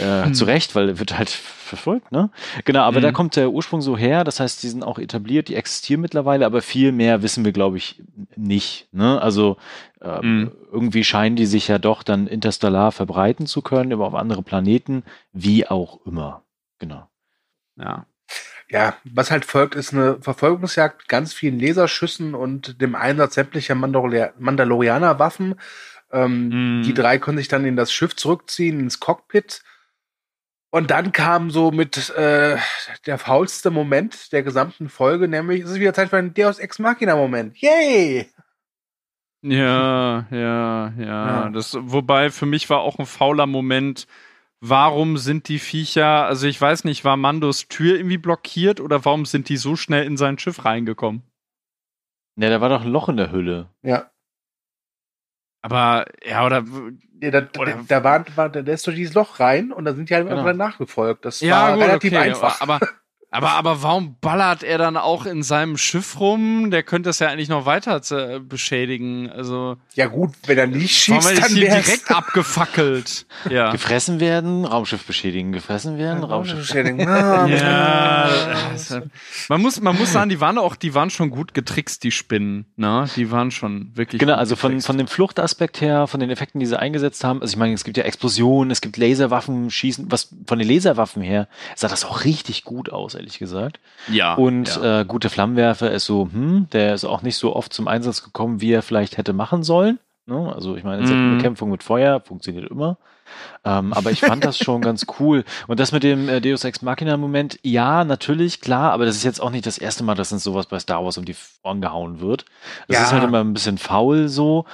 Äh, Hm. Zu Recht, weil er wird halt verfolgt, ne? Genau, aber Mhm. da kommt der Ursprung so her, das heißt, die sind auch etabliert, die existieren mittlerweile, aber viel mehr wissen wir, glaube ich, nicht, ne? Also ähm, Mhm. irgendwie scheinen die sich ja doch dann interstellar verbreiten zu können, über auf andere Planeten, wie auch immer. Genau. Ja. Ja, was halt folgt, ist eine Verfolgungsjagd mit ganz vielen Laserschüssen und dem Einsatz sämtlicher Mandalori Mandalorianer-Waffen. Ähm, Mhm. Die drei können sich dann in das Schiff zurückziehen, ins Cockpit. Und dann kam so mit äh, der faulste Moment der gesamten Folge, nämlich es ist wieder Zeit für einen Deus Ex Machina-Moment. Yay! Ja, ja, ja. Ja. Das, wobei für mich war auch ein fauler Moment. Warum sind die Viecher, also ich weiß nicht, war Mandos Tür irgendwie blockiert oder warum sind die so schnell in sein Schiff reingekommen? Ja, da war doch ein Loch in der Hülle. Ja. Aber, ja, oder. Ja, da, Oder- da, war, war, da ist durch dieses Loch rein und da sind die halt Genau. einfach nachgefolgt. Das Ja, war gut, relativ okay, einfach. Aber, (laughs) Aber, aber warum ballert er dann auch in seinem Schiff rum? Der könnte es ja eigentlich noch weiter äh, beschädigen. Also. Ja, gut, wenn er nicht schießt, warum dann hier wär's- direkt abgefackelt. Ja. Gefressen werden, Raumschiff beschädigen, gefressen werden, Raumschiff. Ah, Ja, also, man muss, man muss sagen, die waren auch, die waren schon gut getrickst, die Spinnen, ne? Die waren schon wirklich. Genau, also von, von dem Fluchtaspekt her, von den Effekten, die sie eingesetzt haben, also ich meine, es gibt ja Explosionen, es gibt Laserwaffen, Schießen, was von den Laserwaffen her sah das auch richtig gut aus, ehrlich gesagt. ja. Und ja. äh, gute Flammenwerfer ist so, hm, der ist auch nicht so oft zum Einsatz gekommen, wie er vielleicht hätte machen sollen. Ne? Also ich meine, Mhm. Bekämpfung mit Feuer funktioniert immer. Ähm, aber ich fand das schon ganz cool. Und das mit dem äh, Deus Ex Machina Moment, ja, natürlich, klar, aber das ist jetzt auch nicht das erste Mal, dass uns sowas bei Star Wars um die Ohren gehauen wird. Das Ja. ist halt immer ein bisschen faul so.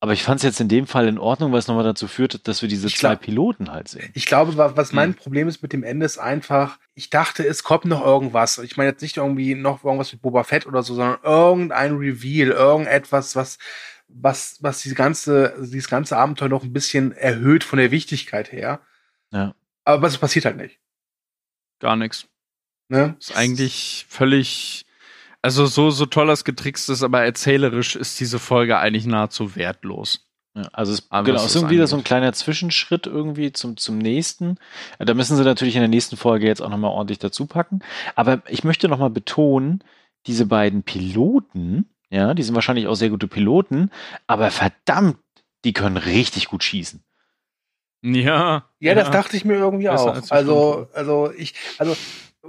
Aber ich fand es jetzt in dem Fall in Ordnung, weil es nochmal dazu führt, dass wir diese Ich zwei glaub- Piloten halt sehen. Ich glaube, wa- was mein Hm. Problem ist mit dem Ende ist einfach, ich dachte, es kommt noch irgendwas. Ich meine jetzt nicht irgendwie noch irgendwas mit Boba Fett oder so, sondern irgendein Reveal, irgendetwas, was, was, was diese ganze, dieses ganze Abenteuer noch ein bisschen erhöht von der Wichtigkeit her. Ja. Aber was passiert halt nicht. Gar nichts. Ne? Ist eigentlich völlig, also so, so toll das getrickst ist, aber erzählerisch ist diese Folge eigentlich nahezu wertlos. Ja, also es Aber genau, es ist irgendwie wieder so ein angeht. kleiner Zwischenschritt irgendwie zum, zum nächsten. Ja, Da müssen sie natürlich in der nächsten Folge jetzt auch nochmal ordentlich dazu packen. Aber ich möchte nochmal betonen, diese beiden Piloten, ja, die sind wahrscheinlich auch sehr gute Piloten, aber verdammt, die können richtig gut schießen. Ja. Ja, das dachte ich mir irgendwie Besser auch. als Also, also ich, also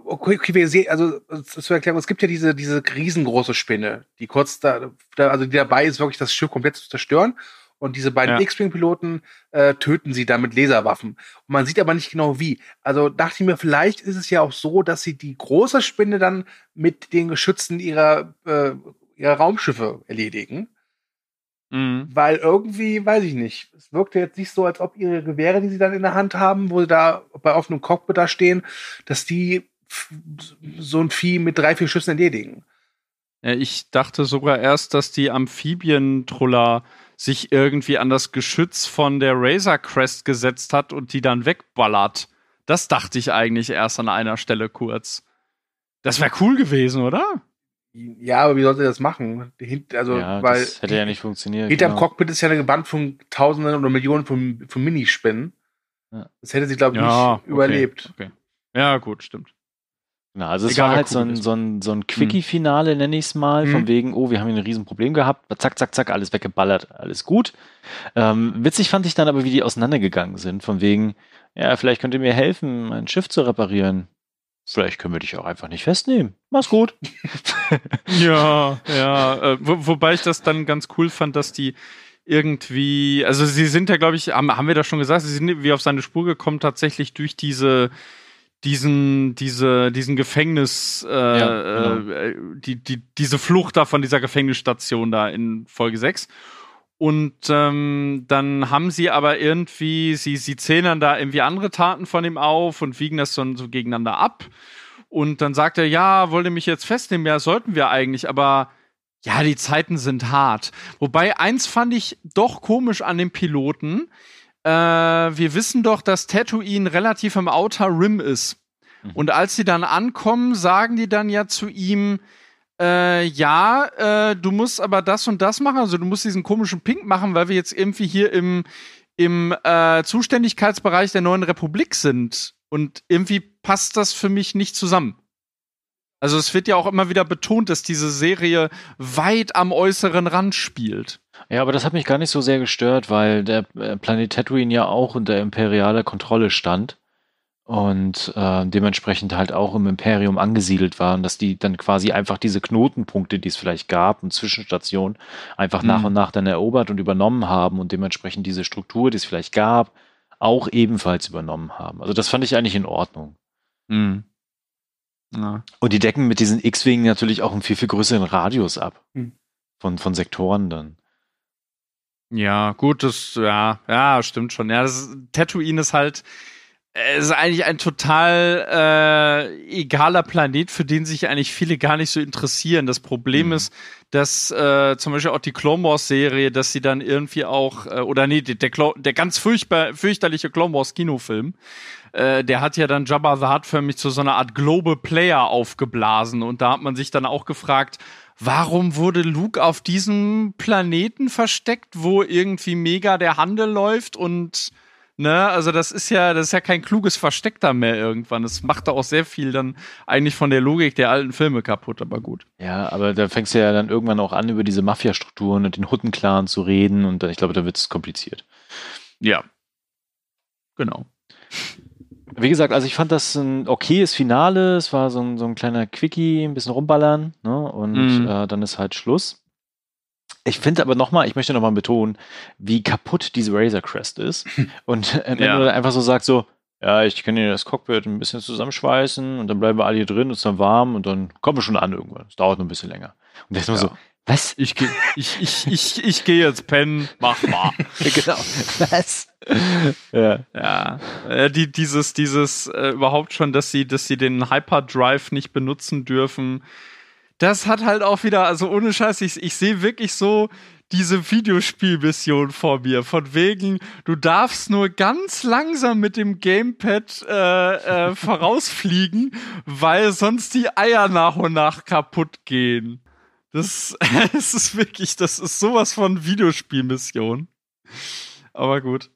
okay, okay wir sehen, also zur Erklärung, es gibt ja diese diese riesengroße Spinne, die kurz da, da also die dabei ist, wirklich das Schiff komplett zu zerstören. Und diese beiden Ja. X-Wing-Piloten äh, töten sie dann mit Laserwaffen. Und man sieht aber nicht genau wie. Also dachte ich mir, vielleicht ist es ja auch so, dass sie die große Spinne dann mit den Geschützen ihrer, äh, ihrer Raumschiffe erledigen. Mhm. Weil irgendwie, weiß ich nicht, es wirkte jetzt nicht so, als ob ihre Gewehre, die sie dann in der Hand haben, wo sie da bei offenem Cockpit da stehen, dass die so ein Vieh mit drei, vier Schüssen erledigen. Ich dachte sogar erst, dass die Amphibientruller sich irgendwie an das Geschütz von der Razor Crest gesetzt hat und die dann wegballert. Das dachte ich eigentlich erst an einer Stelle kurz. Das wäre cool gewesen, oder? Ja, aber wie sollte das machen? Also, ja, weil das hätte ja nicht funktioniert. hinterm genau. Cockpit ist ja eine Band von Tausenden oder Millionen von, von Minispinnen. Ja. Das hätte sie, glaube ich, Ja, nicht okay, überlebt. Okay. Ja, gut, stimmt. Genau, also es war halt so ein, so ein, so ein Quickie-Finale, nenne ich es mal, Mhm. von wegen, oh, wir haben hier ein Riesenproblem gehabt, zack, zack, zack, alles weggeballert, alles gut. Ähm, witzig fand ich dann aber, wie die auseinandergegangen sind, von wegen, ja, vielleicht könnt ihr mir helfen, mein Schiff zu reparieren. Vielleicht können wir dich auch einfach nicht festnehmen. Mach's gut. (laughs) Ja, ja. Äh, wo, wobei ich das dann ganz cool fand, dass die irgendwie, also sie sind ja, glaube ich, haben, haben wir das schon gesagt, sie sind wie auf seine Spur gekommen, tatsächlich durch diese diesen, diese, diesen Gefängnis, äh, Ja, genau. äh, die, die, diese Flucht da von dieser Gefängnisstation da in Folge 6. Und ähm, dann haben sie aber irgendwie, sie, sie zählen dann da irgendwie andere Taten von ihm auf und wiegen das dann so gegeneinander ab. Und dann sagt er, ja, wollt ihr mich jetzt festnehmen? Ja, sollten wir eigentlich, aber ja, die Zeiten sind hart. Wobei, eins fand ich doch komisch an dem Piloten. Äh, wir wissen doch, dass Tatooine relativ im Outer Rim ist. Mhm. Und als sie dann ankommen, sagen die dann ja zu ihm, äh, ja, äh, du musst aber das und das machen, also du musst diesen komischen Pink machen, weil wir jetzt irgendwie hier im, im äh, Zuständigkeitsbereich der neuen Republik sind. Und irgendwie passt das für mich nicht zusammen. Also es wird ja auch immer wieder betont, dass diese Serie weit am äußeren Rand spielt. Ja, aber das hat mich gar nicht so sehr gestört, weil der äh, Planet Tatooine ja auch unter imperialer Kontrolle stand und äh, dementsprechend halt auch im Imperium angesiedelt waren, dass die dann quasi einfach diese Knotenpunkte, die es vielleicht gab und Zwischenstationen, einfach nach Mhm. und nach dann erobert und übernommen haben und dementsprechend diese Struktur, die es vielleicht gab, auch ebenfalls übernommen haben. Also das fand ich eigentlich in Ordnung. Mhm. Ja. Und die decken mit diesen X-Wingen natürlich auch einen viel, viel größeren Radius ab. Hm. Von, von Sektoren dann. Ja, gut, das, ja, ja, stimmt schon. Ja, das ist, Tatooine ist halt, es ist eigentlich ein total äh, egaler Planet, für den sich eigentlich viele gar nicht so interessieren. Das Problem mhm. ist, dass äh, zum Beispiel auch die Clone Wars Serie, dass sie dann irgendwie auch, äh, oder nee, der, der, der ganz furchtbar, fürchterliche Clone Wars Kinofilm, äh, der hat ja dann Jabba the Hutt förmlich zu so einer Art Global Player aufgeblasen und da hat man sich dann auch gefragt, warum wurde Luke auf diesem Planeten versteckt, wo irgendwie mega der Handel läuft und Ne, also das ist ja, das ist ja kein kluges Versteck da mehr irgendwann. Das macht da auch sehr viel dann eigentlich von der Logik der alten Filme kaputt, aber gut. Ja, aber da fängst du ja dann irgendwann auch an, über diese Mafia-Strukturen und den Hutten-Clan zu reden und dann, ich glaube, da wird es kompliziert. Ja. Genau. Wie gesagt, also ich fand das ein okayes Finale. Es war so ein, so ein kleiner Quickie, ein bisschen rumballern, ne? Und mm. äh, dann ist halt Schluss. Ich finde aber nochmal, ich möchte nochmal betonen, wie kaputt diese Razor Crest ist. (laughs) Und am ja. Ende einfach so sagt so, ja, ich kann hier das Cockpit ein bisschen zusammenschweißen und dann bleiben wir alle hier drin, ist dann warm und dann kommen wir schon an irgendwann. Es dauert nur ein bisschen länger. Und der ist immer ja. so, was? Ich gehe ich, ich, ich, ich geh jetzt pennen, mach mal. (laughs) genau. Was? ja. Ja. Äh, die, dieses, dieses, äh, überhaupt schon, dass sie, dass sie den Hyperdrive nicht benutzen dürfen das hat halt auch wieder, also ohne Scheiß, ich, ich sehe wirklich so diese Videospielmission vor mir. Von wegen, du darfst nur ganz langsam mit dem Gamepad äh, äh, (laughs) vorausfliegen, weil sonst die Eier nach und nach kaputt gehen. Das, (laughs) das ist wirklich, das ist sowas von Videospielmission. Aber gut.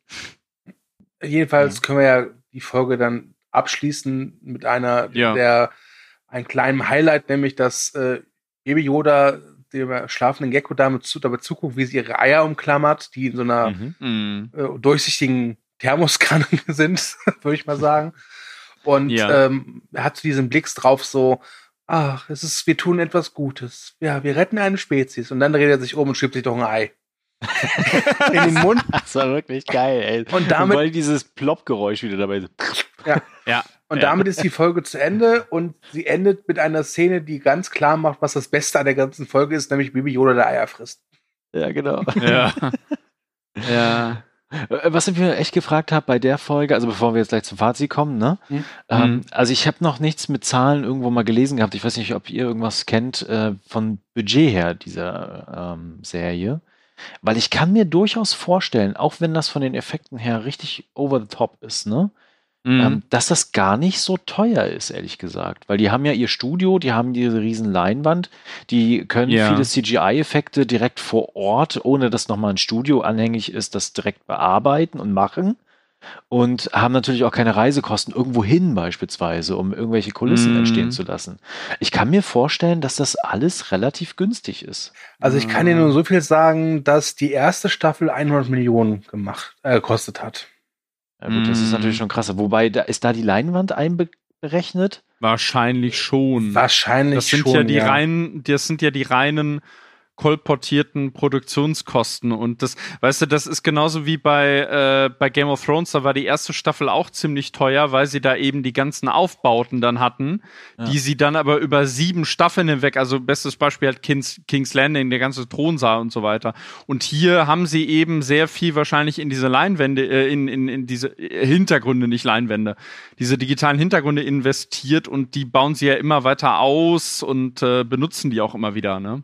Jedenfalls können wir ja die Folge dann abschließen mit einer ja. der einen kleinen Highlight, nämlich dass äh, Baby Yoda dem schlafenden Gecko damit, zu, dabei zuguckt, wie sie ihre Eier umklammert, die in so einer mhm. mhm. äh, durchsichtigen Thermoskanne (laughs) sind, würde ich mal sagen. Und ja. ähm, er hat diesen Blick drauf so, ach, es ist, wir tun etwas Gutes. Ja, wir retten eine Spezies. Und dann dreht er sich um und schiebt sich doch ein Ei. (laughs) in den Mund. Das war wirklich geil, ey. Und damit. Und dieses Plopp-Geräusch wieder dabei. Ja. ja. Und ja. damit ist die Folge zu Ende und sie endet mit einer Szene, die ganz klar macht, was das Beste an der ganzen Folge ist, nämlich Bibi Yoda der Eier frisst. Ja, genau. Ja. (laughs) ja. Äh, was ich mir echt gefragt habe bei der Folge, also bevor wir jetzt gleich zum Fazit kommen, ne? Mhm. Ähm, also ich habe noch nichts mit Zahlen irgendwo mal gelesen gehabt. Ich weiß nicht, ob ihr irgendwas kennt äh, von Budget her dieser ähm, Serie. Weil ich kann mir durchaus vorstellen, auch wenn das von den Effekten her richtig over the top ist, ne? Mhm. Ähm, dass das gar nicht so teuer ist, ehrlich gesagt. Weil die haben ja ihr Studio, die haben diese riesen Leinwand, die können ja. viele CGI-Effekte direkt vor Ort, ohne dass nochmal ein Studio anhängig ist, das direkt bearbeiten und machen. Und haben natürlich auch keine Reisekosten irgendwo hin beispielsweise, um irgendwelche Kulissen mm. entstehen zu lassen. Ich kann mir vorstellen, dass das alles relativ günstig ist. Also ich kann dir nur so viel sagen, dass die erste Staffel 100 Millionen gemacht, äh, gekostet hat. Ja gut, das ist mm. natürlich schon krass. Wobei, da, ist da die Leinwand einberechnet? Wahrscheinlich schon. Wahrscheinlich das sind schon, ja die ja. reinen, das sind ja die reinen kolportierten Produktionskosten. Und das, weißt du, das ist genauso wie bei, äh, bei Game of Thrones, da war die erste Staffel auch ziemlich teuer, weil sie da eben die ganzen Aufbauten dann hatten, ja. die sie dann aber über sieben Staffeln hinweg, also bestes Beispiel halt King's, King's Landing, der ganze Thronsaal und so weiter. Und hier haben sie eben sehr viel wahrscheinlich in diese Leinwände, äh, in, in, in diese Hintergründe, nicht Leinwände, diese digitalen Hintergründe investiert und die bauen sie ja immer weiter aus und äh, benutzen die auch immer wieder, ne?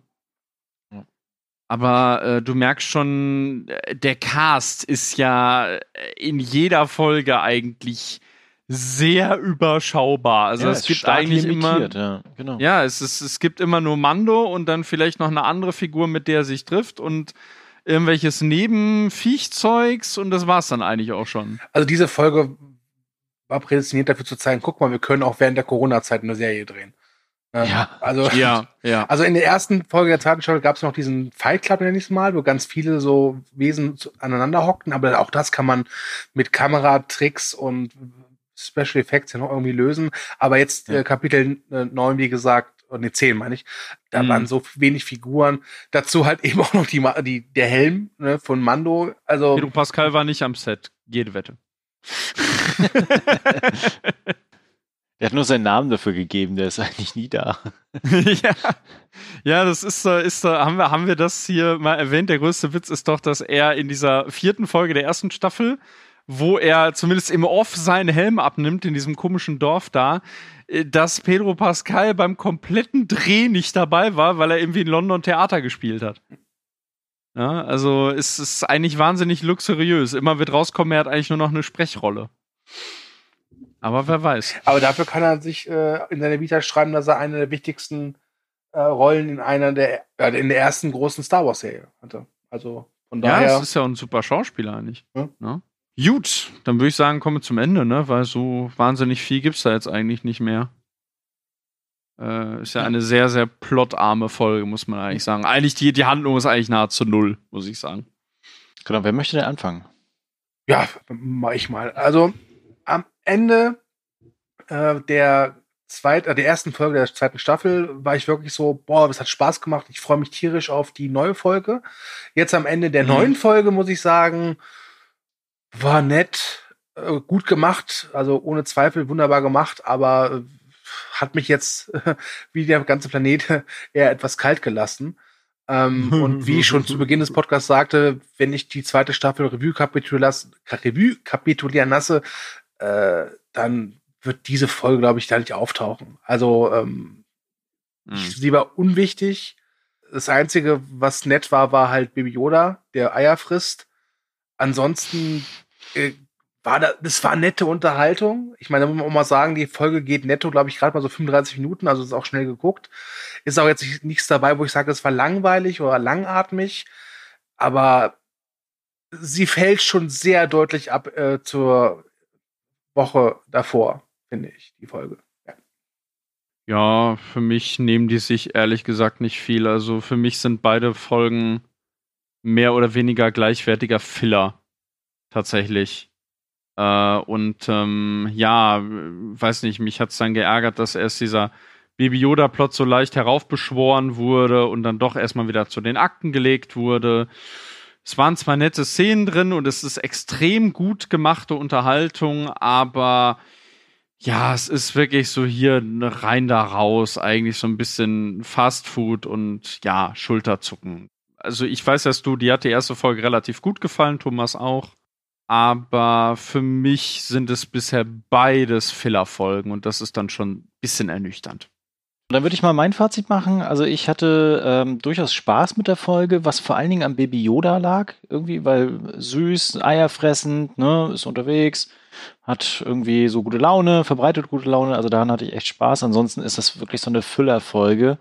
Aber äh, du merkst schon, der Cast ist ja in jeder Folge eigentlich sehr überschaubar. Also ja, es gibt eigentlich immer, ja, genau. ja, es ist, es gibt immer nur Mando und dann vielleicht noch eine andere Figur, mit der er sich trifft und irgendwelches Nebenviechzeugs und das war's dann eigentlich auch schon. Also diese Folge war prädestiniert dafür zu zeigen, guck mal, wir können auch während der Corona-Zeit eine Serie drehen. Ja, also, ja, (laughs) ja. also in der ersten Folge der zweiten Staffel gab es noch diesen Fight Club, nenne ich es mal, wo ganz viele so Wesen aneinander hockten, aber auch das kann man mit Kameratricks und Special Effects ja noch irgendwie lösen. Aber jetzt ja. äh, Kapitel äh, 9, wie gesagt, oder ne, 10 meine ich, da mhm. waren so wenig Figuren. Dazu halt (laughs) eben auch noch die, die, der Helm ne, von Mando. Also Pedro Pascal war nicht am Set, jede Wette. (laughs) Er hat nur seinen Namen dafür gegeben, der ist (laughs) eigentlich nie da. (laughs) ja. ja, das ist ist haben wir, haben wir das hier mal erwähnt? Der größte Witz ist doch, dass er in dieser vierten Folge der ersten Staffel wo er zumindest im Off seinen Helm abnimmt in diesem komischen Dorf da, äh, dass Pedro Pascal beim kompletten Dreh nicht dabei war, weil er irgendwie in London Theater gespielt hat. Ja, also es ist eigentlich wahnsinnig luxuriös. Immer wird rauskommen, er hat eigentlich nur noch eine Sprechrolle. Aber wer weiß. Aber dafür kann er sich äh, in seine Vita schreiben, dass er eine der wichtigsten äh, Rollen in einer der äh, in der ersten großen Star Wars Serie hatte. Also von daher. Ja, das ist ja ein super Schauspieler eigentlich. Ja. Ne? Gut, dann würde ich sagen, kommen wir zum Ende, ne? Weil so wahnsinnig viel gibt's da jetzt eigentlich nicht mehr. Äh, ist ja eine sehr, sehr plotarme Folge, muss man eigentlich sagen. Eigentlich, die, die Handlung ist eigentlich nahezu null, muss ich sagen. Genau, wer möchte denn anfangen? Ja, mach ich mal. Also, Ende äh, der zweit, äh, der ersten Folge der zweiten Staffel war ich wirklich so, boah, das hat Spaß gemacht. Ich freue mich tierisch auf die neue Folge. Jetzt am Ende der mhm. neuen Folge muss ich sagen, war nett, äh, gut gemacht, also ohne Zweifel wunderbar gemacht, aber äh, hat mich jetzt, (laughs) wie der ganze Planet, (laughs) eher etwas kalt gelassen. Ähm, (laughs) und wie ich schon zu Beginn des Podcasts sagte, wenn ich die zweite Staffel Revue, Revue kapitulieren lasse, äh, dann wird diese Folge, glaube ich, da nicht auftauchen. Also ähm, mhm. sie war unwichtig. Das Einzige, was nett war, war halt Baby Yoda, der Eier frisst. Ansonsten äh, war da, das war nette Unterhaltung. Ich meine, da muss man auch mal sagen, die Folge geht netto, glaube ich, gerade mal so 35 Minuten, also ist auch schnell geguckt. Ist auch jetzt nichts dabei, wo ich sage, es war langweilig oder langatmig, aber sie fällt schon sehr deutlich ab äh, zur Woche davor, finde ich, die Folge. Ja. ja, für mich nehmen die sich ehrlich gesagt nicht viel. Also für mich sind beide Folgen mehr oder weniger gleichwertiger Filler. Tatsächlich. Äh, und ähm, ja, weiß nicht, mich hat es dann geärgert, dass erst dieser Baby Yoda-Plot so leicht heraufbeschworen wurde und dann doch erstmal wieder zu den Akten gelegt wurde. Es waren zwar nette Szenen drin und es ist extrem gut gemachte Unterhaltung, aber ja, es ist wirklich so hier rein da raus, eigentlich so ein bisschen Fast Food und ja, Schulterzucken. Also ich weiß, dass du, die hat die erste Folge relativ gut gefallen, Thomas auch aber für mich sind es bisher beides Filler-Folgen und das ist dann schon ein bisschen ernüchternd. Dann würde ich mal mein Fazit machen. Also ich hatte ähm, durchaus Spaß mit der Folge, was vor allen Dingen am Baby Yoda lag, irgendwie, weil süß, eierfressend, ne, ist unterwegs, hat irgendwie so gute Laune, verbreitet gute Laune. Also daran hatte ich echt Spaß. Ansonsten ist das wirklich so eine Füllerfolge,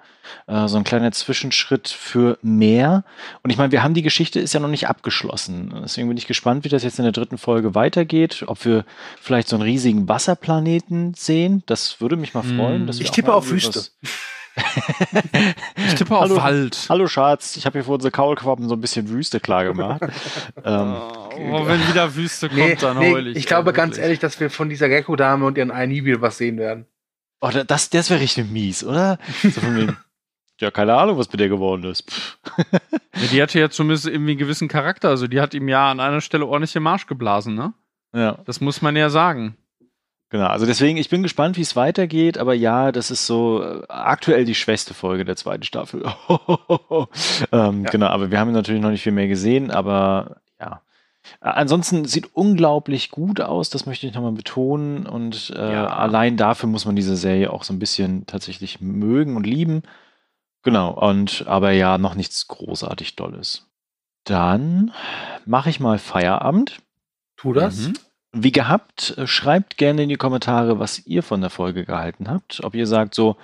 äh, so ein kleiner Zwischenschritt für mehr. Und ich meine, wir haben die Geschichte ist ja noch nicht abgeschlossen. Deswegen bin ich gespannt, wie das jetzt in der dritten Folge weitergeht. Ob wir vielleicht so einen riesigen Wasserplaneten sehen. Das würde mich mal freuen. Hm. ich tippe auf Wüste. Ich tippe auf hallo, Wald. Hallo Schatz, ich habe hier für unsere Kaulquappen so ein bisschen Wüste klar gemacht. (laughs) ähm, oh, wenn wieder Wüste kommt, nee, dann nee, heul ich. Ich glaube wirklich. ganz ehrlich, dass wir von dieser Gecko-Dame und ihren Ei nie wieder was sehen werden. Oh, das, das wäre richtig mies, oder? So den, (laughs) ja, keine Ahnung, was mit der geworden ist. ja, die hatte ja zumindest irgendwie einen gewissen Charakter. Also die hat ihm ja an einer Stelle ordentlich den Marsch geblasen, ne? Ja. Das muss man ja sagen. Genau, also deswegen, ich bin gespannt, wie es weitergeht, aber ja, das ist so äh, aktuell die schwächste Folge der zweiten Staffel. (laughs) ähm, ja. Genau, aber wir haben natürlich noch nicht viel mehr gesehen, aber ja. Ansonsten sieht unglaublich gut aus, das möchte ich nochmal betonen. Und äh, ja. allein dafür muss man diese Serie auch so ein bisschen tatsächlich mögen und lieben. Genau, und aber ja, noch nichts großartig Dolles. Dann mache ich mal Feierabend. Tu das. Mhm. Wie gehabt, äh, schreibt gerne in die Kommentare, was ihr von der Folge gehalten habt. Ob ihr sagt so,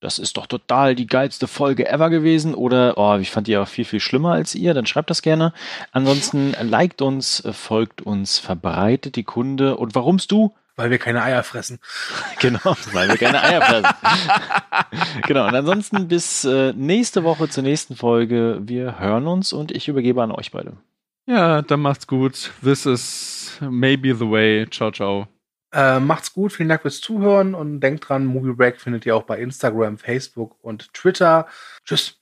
das ist doch total die geilste Folge ever gewesen oder oh, ich fand die auch viel, viel schlimmer als ihr, dann schreibt das gerne. Ansonsten liked uns, äh, folgt uns, verbreitet die Kunde und warumst du? Weil wir keine Eier fressen. (laughs) genau, weil wir keine Eier fressen. (laughs) genau, und ansonsten bis äh, nächste Woche zur nächsten Folge. Wir hören uns und ich übergebe an euch beide. Ja, dann macht's gut. This is maybe the way. Ciao, ciao. Äh, macht's gut, vielen Dank fürs Zuhören und denkt dran, Movie Break findet ihr auch bei Instagram, Facebook und Twitter. Tschüss.